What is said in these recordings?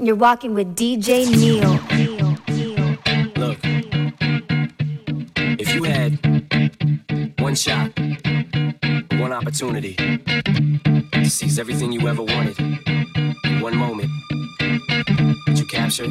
You're walking with DJ Neil. Look, if you had one shot, one opportunity to seize everything you ever wanted in one moment, that you captured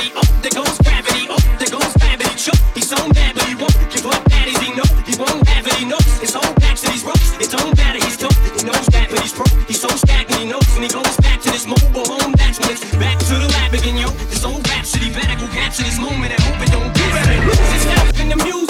Everybody knows when he goes back to this mobile home bachelor. Back to the lab again, yo. This old rhapsody better go capture this moment and hope it don't get better. It's in the music.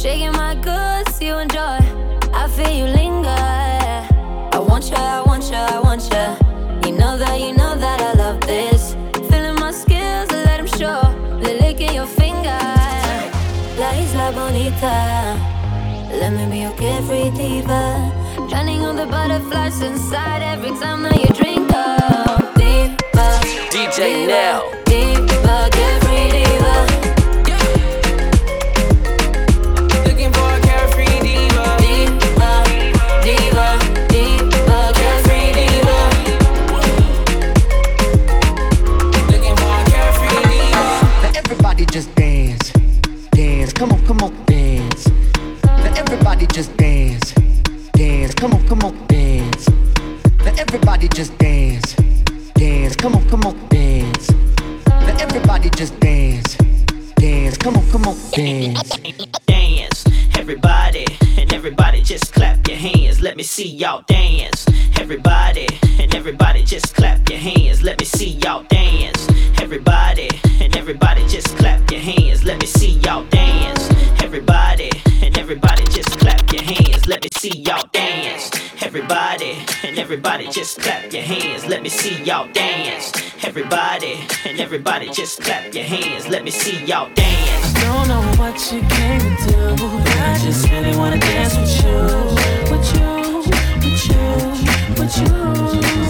Shaking my goods, you enjoy. I feel you linger. I want you, I want you, I want you. You know that, you know that I love this. Feeling my skills, let them show. The lick in your finger. La isla bonita. Let me be your carefree diva. Drowning all the butterflies inside every time that you drink up. Diva. DJ. Diva, dance. dance. Everybody, and everybody just clap your hands. Let me see y'all dance. Everybody, and everybody just clap your hands. Let me see y'all dance. Everybody, and everybody just clap your hands. Let me see y'all dance. Everybody, and everybody just clap your hands. Let me see y'all dance. Everybody, and everybody just clap your hands. Let me see y'all dance. Everybody, and everybody just clap your hands. Let me see y'all dance. Don't know what you came to do, but I just really wanna dance with you, with you, with you, with you.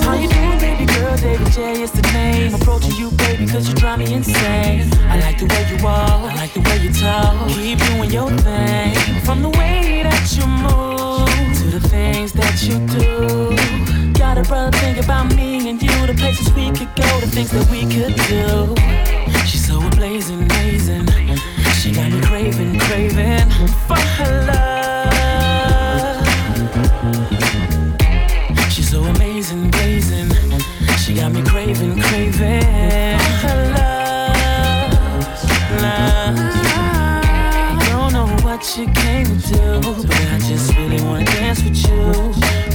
How you doing, baby girl? David J is the name. Approaching you, baby, cause you drive me insane. I like the way you walk, I like the way you talk. Keep doing your thing. From the way that you move to the things that you do. Got a brother think about me and you, the places we could go, the things that we could do. She's so blazing, amazing. She got me craving, craving for her love. She's so amazing, blazing. She got me craving, craving for her love. love. Don't know what you came to do, but I just really wanna dance with you,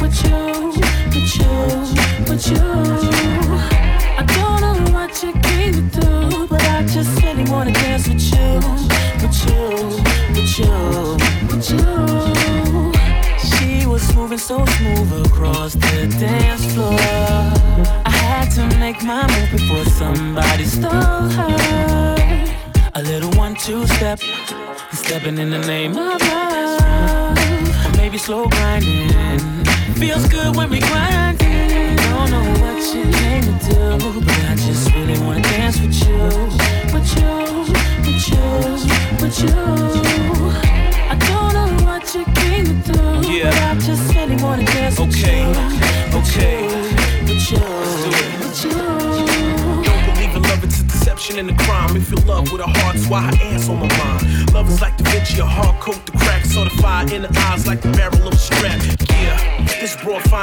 with you, with you, with you. Dance floor. I had to make my move before somebody stole her. A little one-two step, stepping in the name of love. Or maybe slow grinding. Feels good when we grinding. Don't know what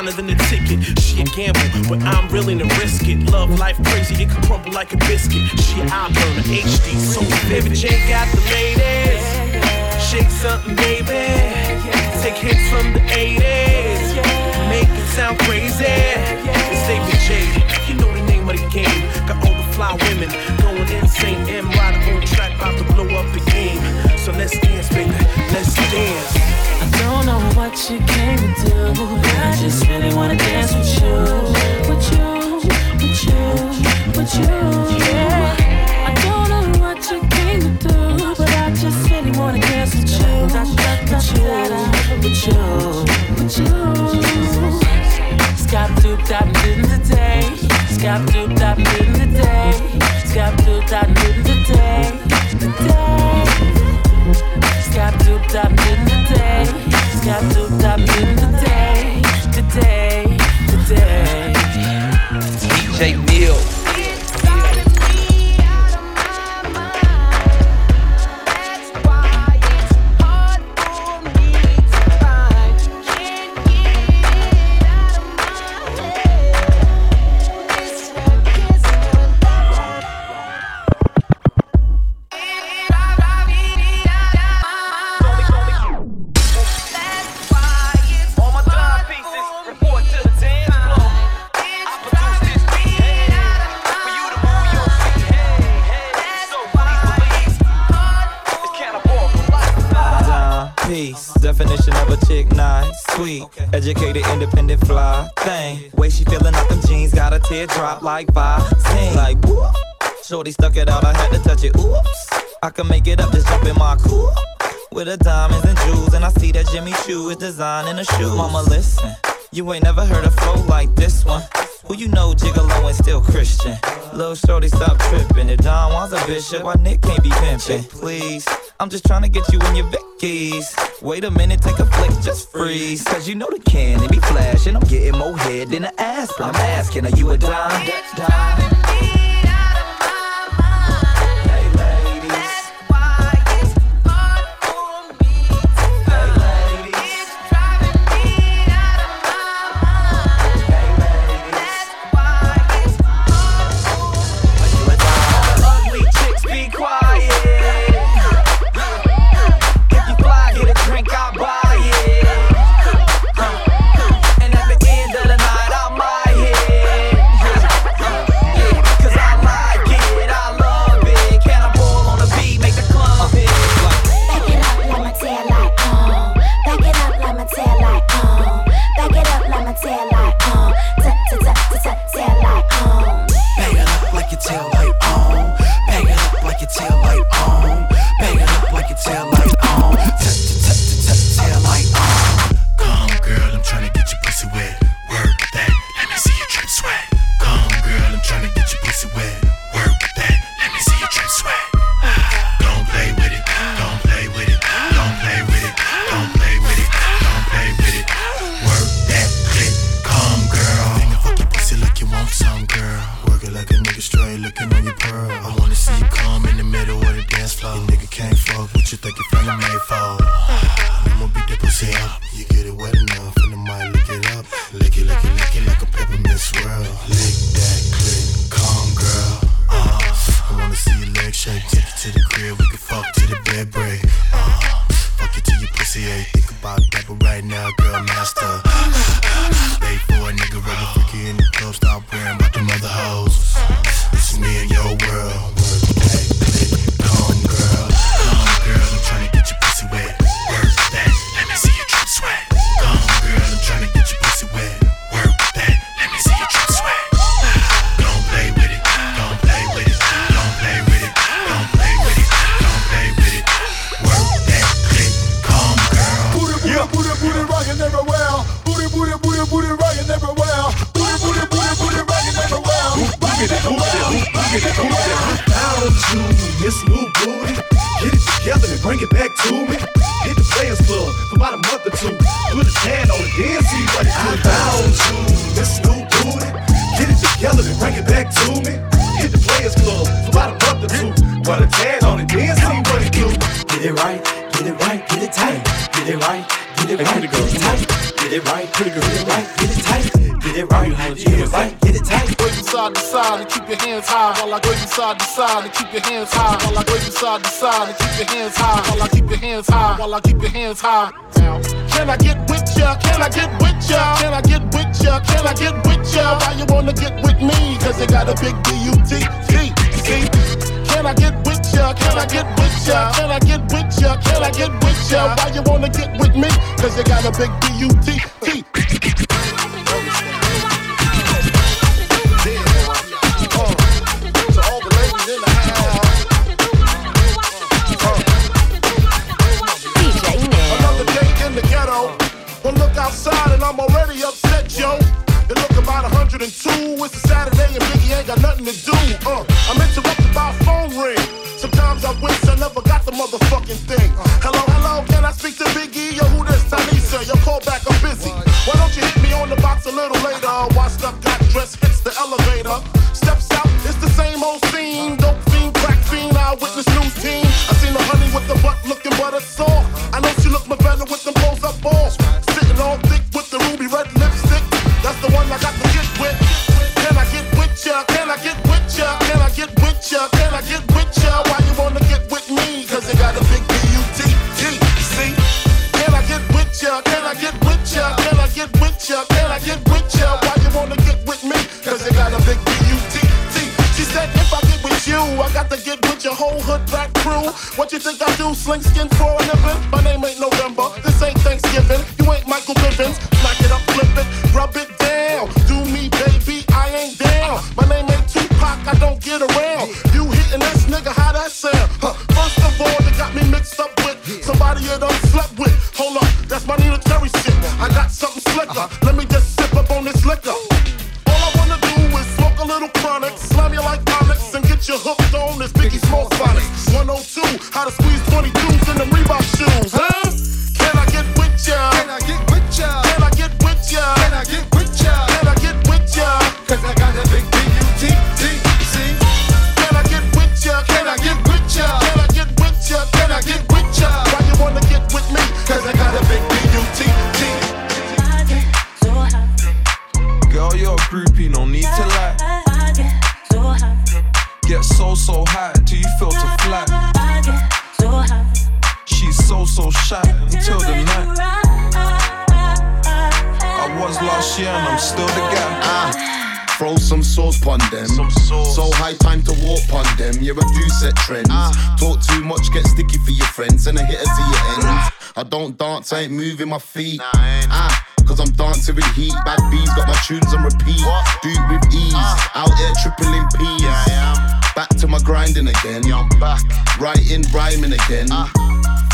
finer than a ticket. She a gamble, but I'm willing to risk it. Love life crazy, it could crumble like a biscuit. She an eye burner, HD, so vivid. Jay got the ladies. Shake something, baby. Take hits from the 80s. Make it sound crazy. It's David J. You know the name of the game. Got all the fly women going insane. M rider on track, about to blow up the game. So let's dance, baby. Let's dance. Don't know what you came to do, I just really wanna dance with you, with you, with you, with you. Yeah. I don't know what you came to do, but I just really wanna dance with you, with you, with you, with you. Scott doop dop in the day, Scott doop dop in the day, doop in the day, the day. Got duped up in the day. Got duped up in the day. Today, today. DJ stuck it out. I had to touch it. Oops, I can make it up. Just jump in my coupe with the diamonds and jewels, and I see that Jimmy Choo is designing a shoe. Mama, listen, you ain't never heard a flow like this one. Who you know, Jiggalo and still Christian. Lil shorty, stop tripping. If Don Juan's a bishop, why Nick can't be pimping? Please, I'm just trying to get you in your Vickies. Wait a minute, take a flick, just freeze. Cause you know the cannon be flashing. I'm getting more head than an aspirin. I'm asking, are you a dime? Shake, take you to the crib, we can fuck cause they got a big D-U-T-T. See? Can I get with ya? Can I get with ya? Can I get with ya? Can I get with ya? Why you wanna get with me? Cause they got a big D-U-T-T. got nothing to do. Uh, I'm Sling skin for a living? My name ain't November. This ain't Thanksgiving. You ain't Michael Bivins. Smack it up, flip don't dance, I ain't moving my feet. Ah. Cause I'm dancing with heat, bad bees, got my tunes on repeat. Do with ease, out here tripling P's. Back to my grinding again. Yeah, I'm back. Writing, rhyming again.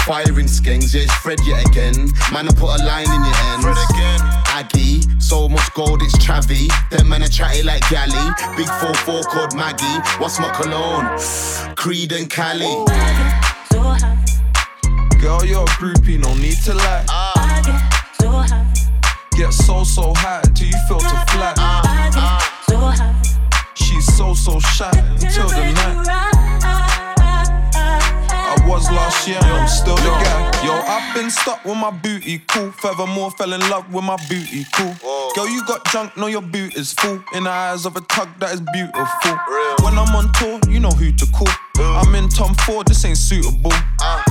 Firing skanks, yeah, it's Fred yet again. Man, I put a line in your ends. Fred again. Aggie, so much gold, it's Travi. Them men are chatty like Galley. Big 4-4 called Maggie. What's my cologne? Creed and Cali. Girl, you're a groupie, no need to lie. Get so, so high till you feel to fly. She's so, so shy until the night. Was last year and I'm still the guy. Yo, I've been stuck with my booty, cool. Furthermore, fell in love with my booty, cool. Girl, you got junk, know your boot is full. In the eyes of a tug that is beautiful. When I'm on tour, you know who to call. I'm in Tom Ford, this ain't suitable.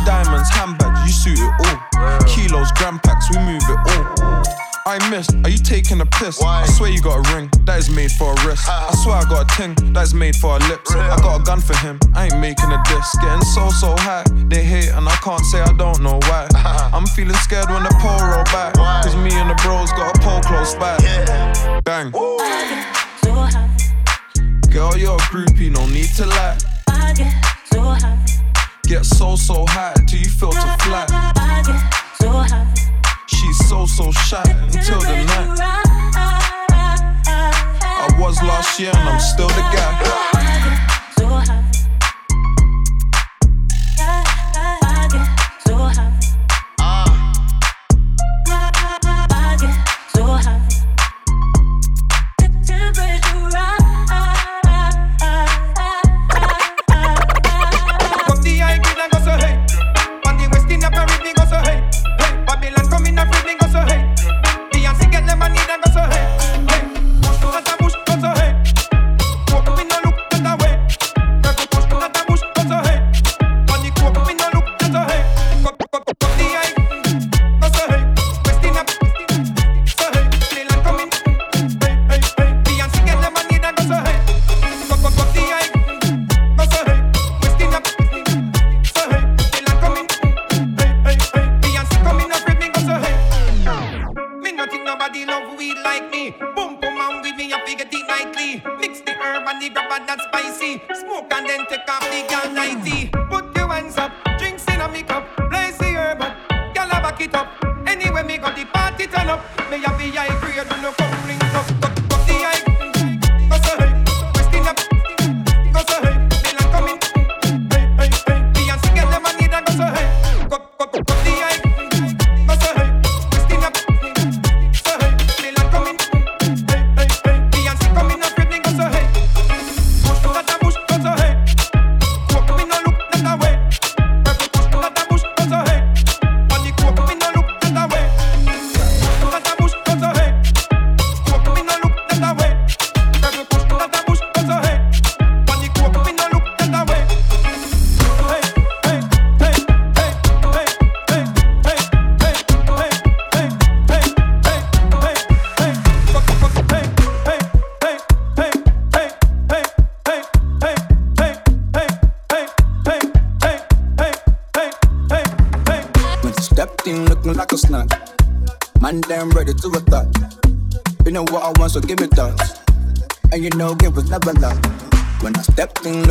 Diamonds, handbags, you suit it all. Kilos, gram packs, we move it all. I missed, are you taking a piss? I swear you got a ring, that is made for a wrist. I swear I got a ting, that is made for a lips. I got a gun for him, I ain't making a diss. Getting so, so high, they hate and I can't say I don't know why. I'm feeling scared when the pole roll back. Cause me and the bros got a pole close by. Bang. Girl, you're a groupie, no need to lie. I Get so, high. Get so so high till you feel to fly. She's so, so shy until the night. I was last year and I'm still the guy.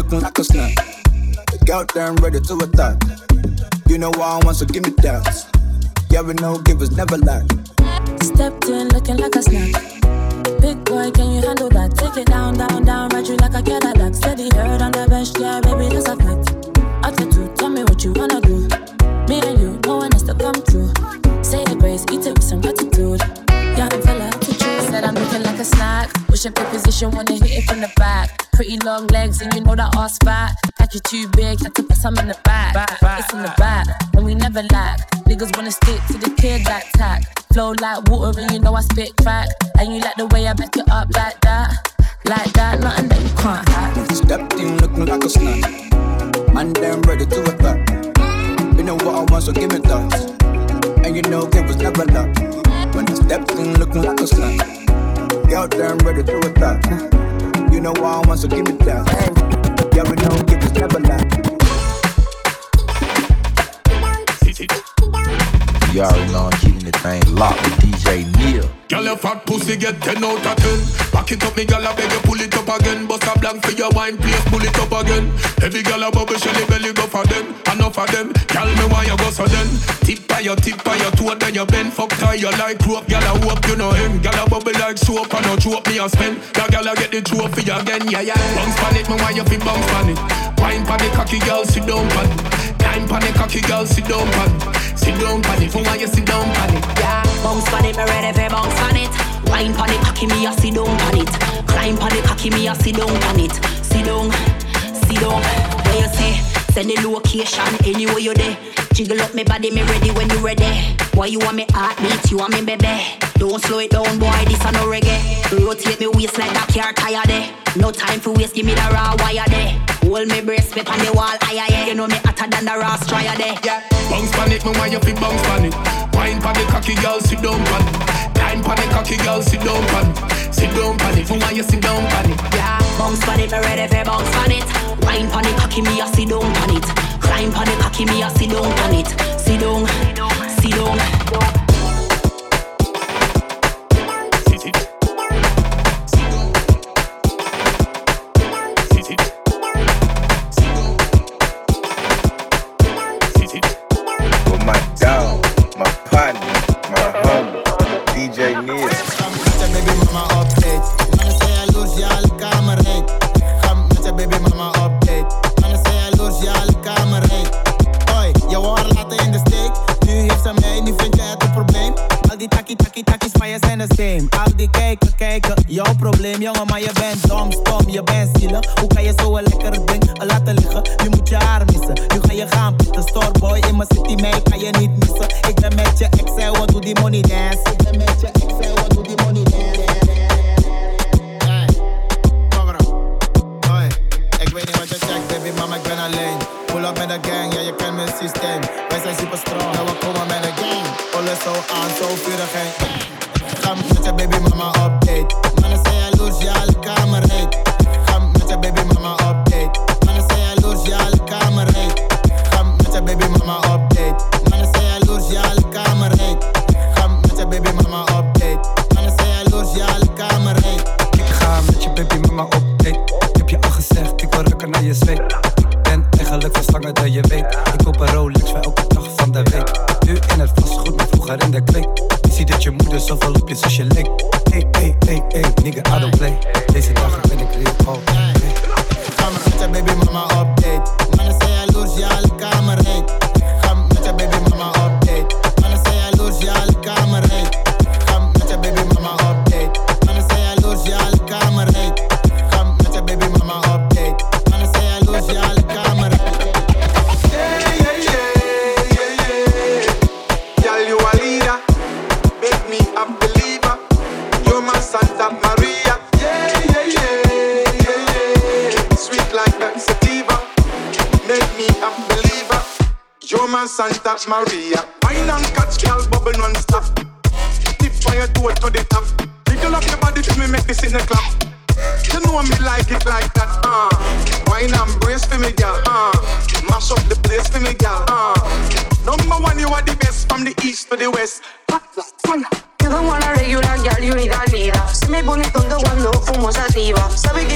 Looking like a snack. The girl damn ready to attack. You know what I want, so give me that. Yeah, we know, give was never lack. Stepped in looking like a snack. Big boy, can you handle that? Take it down, down, down, ride you like a Cadillac. Steady heard on the bench, yeah, baby, that's a fact. Attitude, tell me what you wanna do. Me and you, no one has to come through. Say the grace, eat it with some gratitude. Young fella, attitude. Said I'm looking like a snack. Push up your position, wanna hit it from the back. Pretty long legs, and you know that ass fat. Like you too big, had to put some in the back. It's in the back, and we never lack. Niggas wanna stick to the kid like tack. Flow like water, and you know I spit crack. And you like the way I back it up like that. Like that, nothing that you can't hack. Stepped in looking like a snack. Man, damn ready to attack. You know what I want, so give me that. And you know, it was never luck. When I stepped in looking like a snack. Girl, damn ready to attack. You know I want, so give me that. Yeah, we know, it was never luck. You know keeping the thing locked with DJ Neil. Girl, your fat pussy get 10 out of 10. Back it up, me girl, I beg you pull it up again. Bust a blank for your wine, please pull it up again. Every girl a bubble, shelly belly go for them. Enough of them, girl, me why you go so then. Tip by your tip by your toe, then you bend. Fuck tie you like rope, girl, I hope you know him. Girl, a bubble like soap, and no choke me a spend. That girl, I get the trophy again, yeah, yeah. Bounce pan it, me why you fi bounce pan it. Wine pan the cocky girl, sit down pan it. Time pan the cocky girl, sit down pan it. Sit down pan it, for why you sit down pan it, yeah. Bounce pan it, me ready for bounce pan it. Wine pan it, cocky me a sit down pan it. Climb pan it, cocky me a sit down pan it. Sit down, sit down. Where you say? Send the location anywhere you there. Jiggle up me body, me ready when you ready. Why you want me heartbeat? You want me baby? Don't slow it down, boy. This a no reggae. Rotate me waist like a car tire there. No time for waste, give me the raw wire there. Hold me breast, me on the wall, aye. aye. You know me hotter than the raw strier there. Yeah. Bounce pan it, me why you fi bounce pan it. Wine pan the cocky girl, sit down pan it. Time pan the cocky girl, sit down pan it. Sit down pan it, for why you sit down pan it. Yeah. Bounce pan it, me ready for bounce pan it. Wine pan it, cocky me a sit down pan it. Climb pan it, cocky me a sit down pan it. Sit down, sit down. With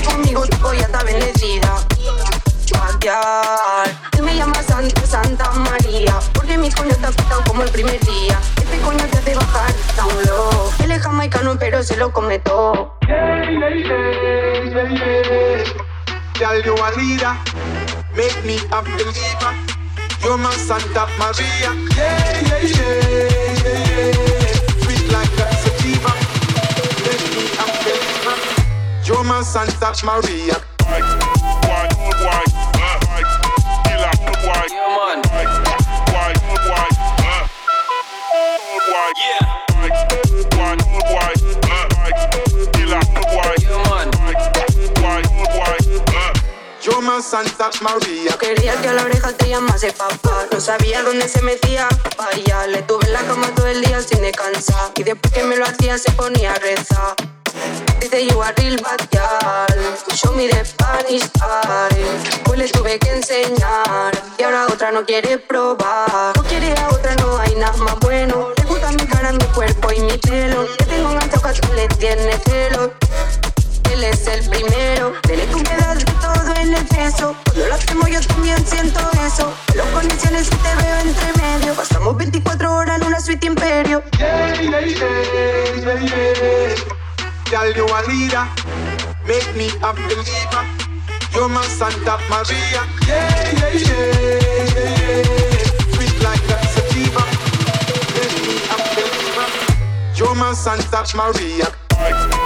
conmigo tu ya está bendecida. Chatear. Él me llama Santa Santa María. Porque mi coño está afectado como el primer día. Este coño te hace bajar down low. Él es jamaicano, pero se lo come todo. Girl, you a leader, make me a believer. You're my Santa Maria. Yeah, yeah, yeah, yeah, yeah. Sweet like a My Santa Maria. Santa Maria. Quería que a la oreja te llamase papá. No sabía dónde se metía. Vaya, le tuve en la cama todo el día sin descansar. Y después que me lo hacía se ponía a rezar. Dice you are real bad girl Show me the Spanish style Pues le tuve que enseñar Y ahora otra no quiere probar No quiere a otra, no hay nada más bueno Le gusta mi cara, mi cuerpo y mi pelo Que tengo enganchado que le tiene celo él es el primero. Dele un pedazo de todo en exceso. Cuando lo hacemos yo también siento eso. Los conexiones y te veo entre medio. Pasamos 24 horas en una suite imperio. Yeah, yeah, yeah. Girl, you a leader, make me a believer. You're my Santa Maria. Yeah, yeah, yeah. Sweet like a sativa, make me a believer. You're my Santa Maria.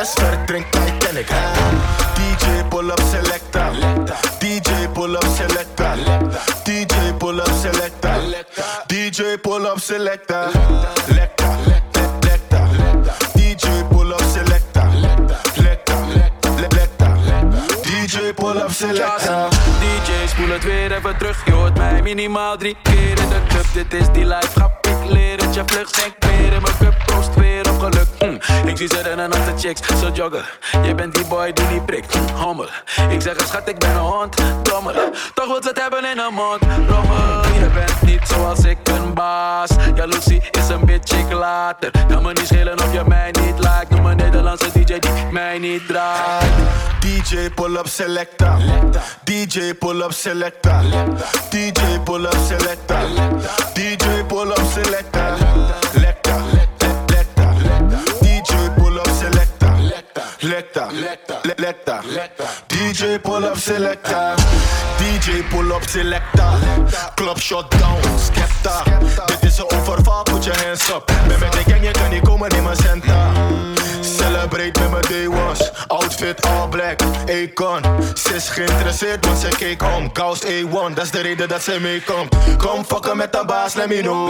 la suerte rennen als de chicks. Zo joggen, je bent die boy die niet prikt. Hommel, ik zeg schat, ik ben een hond. Dommel, toch wat ze hebben in een mond. Rommel, je bent niet zoals ik een baas. lucy is een beetje ik later. Kan me niet schelen of je mij niet lijkt. Noem een Nederlandse DJ die mij niet draait. DJ pull-up selecta. DJ pull-up selecta. DJ pull-up selecta. DJ selector. DJ pull up selector. DJ pull up selector. Club shut down, skepta. Dit is een onvervaal, put your hands up. Ben met de gang, je kan niet komen in mijn center. Celebrate met mijn day was. Outfit all black, Akon. Ze is geïnteresseerd, want ze keek om. Kous A1, dat is de reden dat ze meekomt. Kom fucken met de baas, let me know.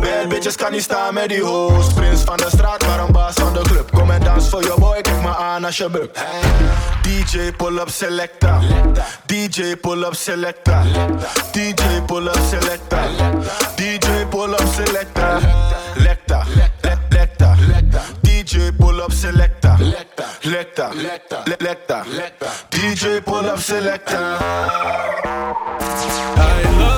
Bad bitches kan niet staan met die host. Prins van de straat, maar een baas van de club. Kom en dans voor je boy, kijk maar aan als je bukt. DJ pull-up selecta. DJ pull-up selecta. DJ pull-up selecta. DJ pull-up selecta. DJ pull up selector. Lector. Lector. Lector. Lector. Lector. DJ pull up selector. I love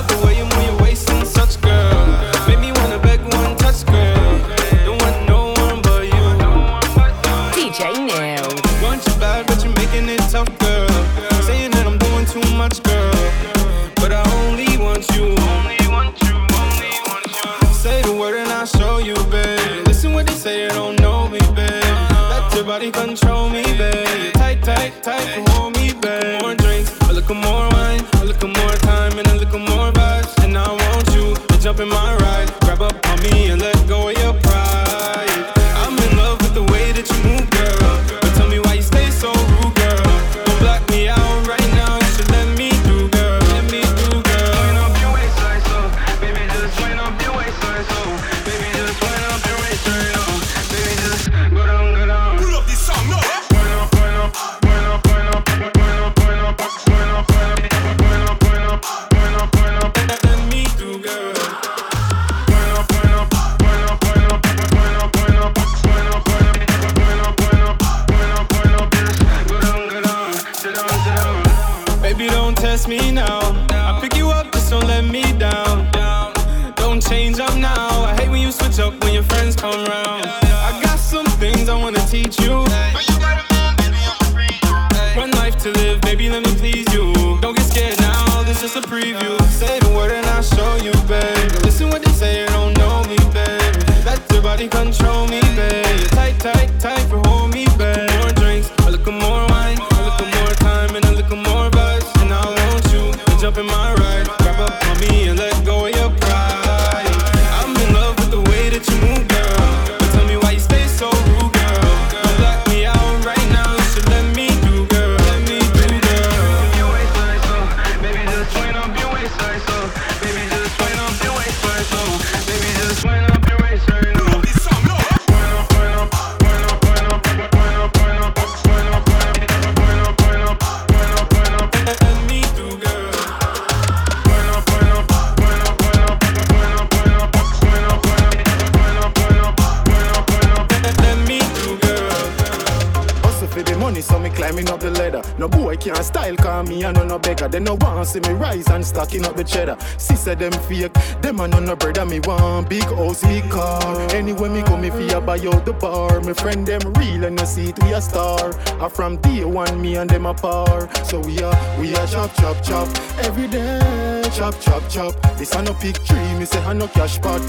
and up the cheddar. Sister them fake, them a no brother. Me want big big car. Anyway me go me fear buy out the bar. Me friend them real and I see we a star. I from day one me and them a par. So we are we are chop chop chop every day. Chop chop chop. This a no pick tree. Me say I no cash pot.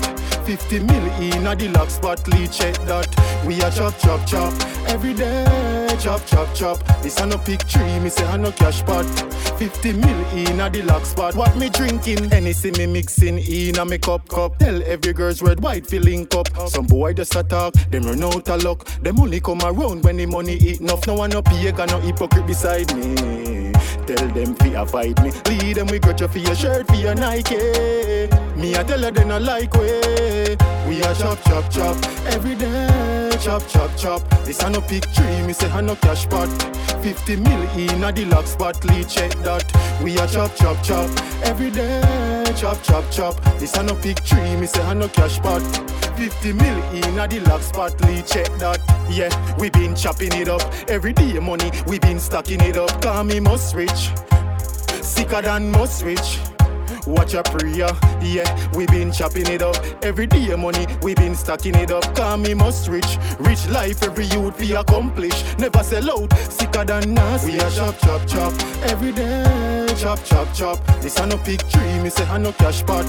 50 mil in a deluxe spot. Lead check that. We are chop chop chop every day. Chop chop chop. This a no pick tree. Me say I no cash pot. 50 mil in a deluxe spot. What me drinking? Anything me mixing in a me cup cup. Tell every girl's red white filling cup. Some boy just a talk. Them run out of luck. Them only come around when the money eat enough. No one no pagan, no hypocrite beside me. Tell them fi fight me. Lead them with got you for your shirt, for your Nike. Me I tell her they not like way. We are chop chop chop every day. Chop chop chop. This a no pick tree. Me say I no cash pot. 50 mil in a deluxe spot. Lead check that. We are chop chop chop every day. Chop chop chop. This a no pick tree. Me say I no cash pot. 50 mil in a deluxe spot, Lee, check that. Yeah, we been chopping it up. Every day money, we been stacking it up. Call me most rich. Sicker than most rich. Watch your prayer, yeah, we been chopping it up. Every day money, we been stacking it up. Call me most rich, rich life every youth we accomplish. Never sell out, sicker than us. We are chop chop chop every day, chop chop chop. This a no pick tree, me say I no cash pot.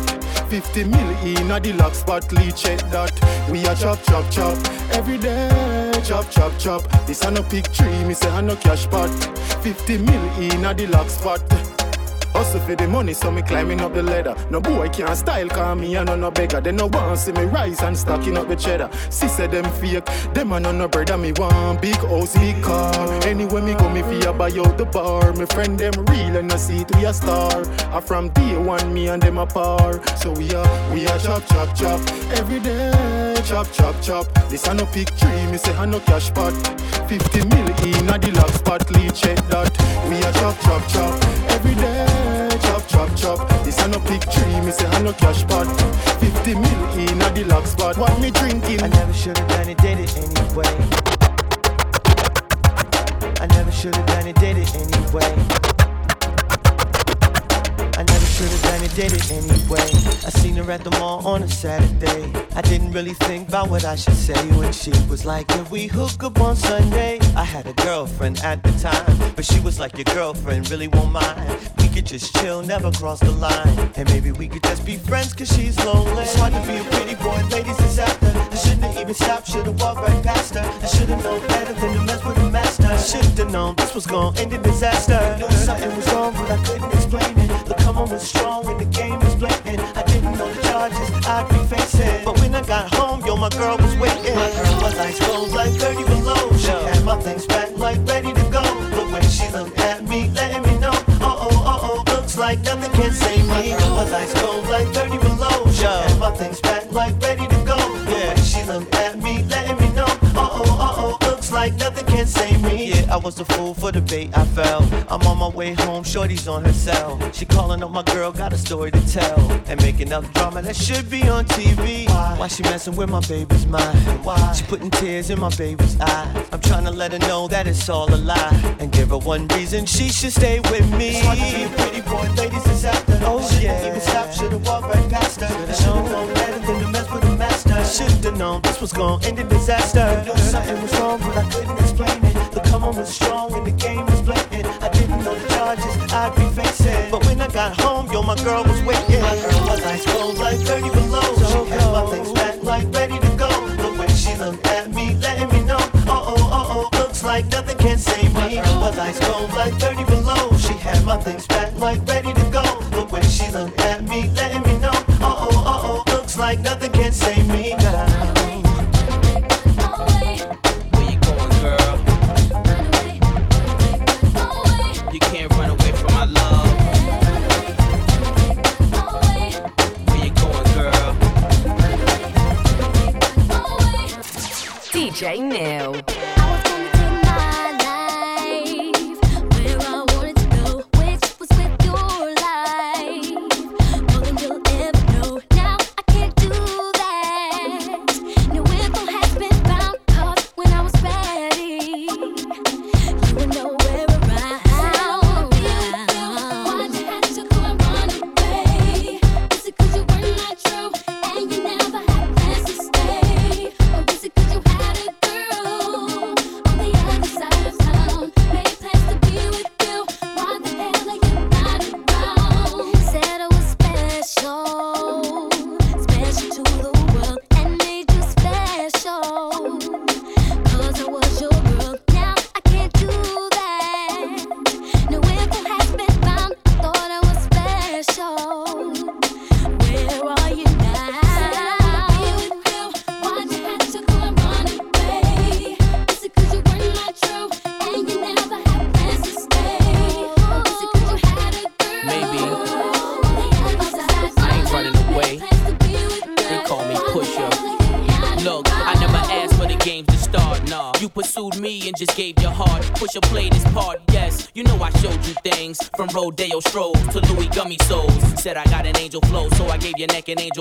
50 mil in a deluxe spot, Lee check that. We are chop chop chop every day, chop chop chop. This a no pick tree, me say I no cash pot. 50 mil in a deluxe spot. Hustle for the money, so me climbing up the ladder. No boy can't style, call me and no no beggar. They no want see me rise and stacking up the cheddar. Sister them fake, them a no brother. Me want big house, big car. Anyway me go, me fear buy out the bar. Me friend them real and I see we a star. I from day one, me and them a. So we are, we are chop chop chop every day. Chop chop chop. This a no pick tree, me say I no cash pot. 50 mil in a deluxe spot, Lee check that. We are chop chop chop every day. A no pick me say I no cash pot. 50 mil in a spot. What me drinking? I never should've done it, did it anyway. I never should've done it, did it anyway. I never should've done it, did it anyway. I seen her at the mall on a Saturday. I didn't really think about what I should say when she was like, Can we hook up on Sunday? I had a girlfriend at the time, but she was like, Your girlfriend really won't mind. Could just chill, never cross the line. And maybe we could just be friends, cause she's lonely. It's hard to be a pretty boy, ladies is after. I shouldn't have even stopped, should've walked right past her. I should've known better than to mess with a master. I should've known this was gonna end in disaster. Knew something was wrong, but I couldn't explain it. The come on was strong and the game was blatant. I didn't know the charges I'd be facing. But when I got home, yo, my girl was waiting. My girl was ice cold, like 30 below. She had my things packed, like ready to go. But when she looked at me, like nothing can save me. Was ice cold, like 30 below. She had my things packed, like ready to go. When she looked at me, letting me know, uh oh, uh oh, looks like nothing can save me. Yeah, I was a fool for the bait, I fell. I'm on my way home, shorty's on her cell. She calling up my girl, got a story to tell. And making up drama that should be on TV. Why why she messing with my baby's mind? Why she putting tears in my baby's eyes? I'm trying to let her know that it's all a lie. And give her one reason she should stay with me. It's hard to be a pretty boy, ladies is after. Oh yeah. Even stop, should've walked right past her. I should've known better than to mess with the master. I should've known this was gonna end in disaster. Knew something was wrong, but I couldn't explain it. The come on was strong and the game was blatant. I didn't know the charges I'd be facing. But when I got home, yo, my girl was waiting. My girl was ice cold, like 30 below. So She had my things packed, like ready to go. The way she looked at me, letting me know, uh oh, uh oh, looks like nothing can save me. My girl Was ice cold, like 30 below. She had my things packed, like ready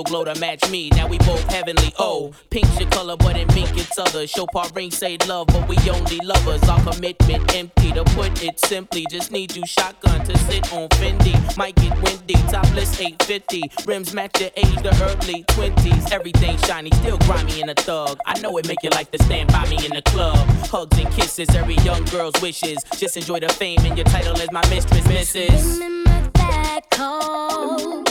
angel glow to match me. Now we both heavenly. Oh, pink's your color, but it mink its other. Chopard ring say love, but we only lovers. Our commitment empty. To put it simply, just need you shotgun to sit on Fendi. Might get windy. Topless 850. Rims match your age, the early 20s. Everything shiny, still grimy and a thug. I know it make you like to stand by me in the club. Hugs and kisses, every young girl's wishes. Just enjoy the fame and your title as my mistress, Mrs. my that call.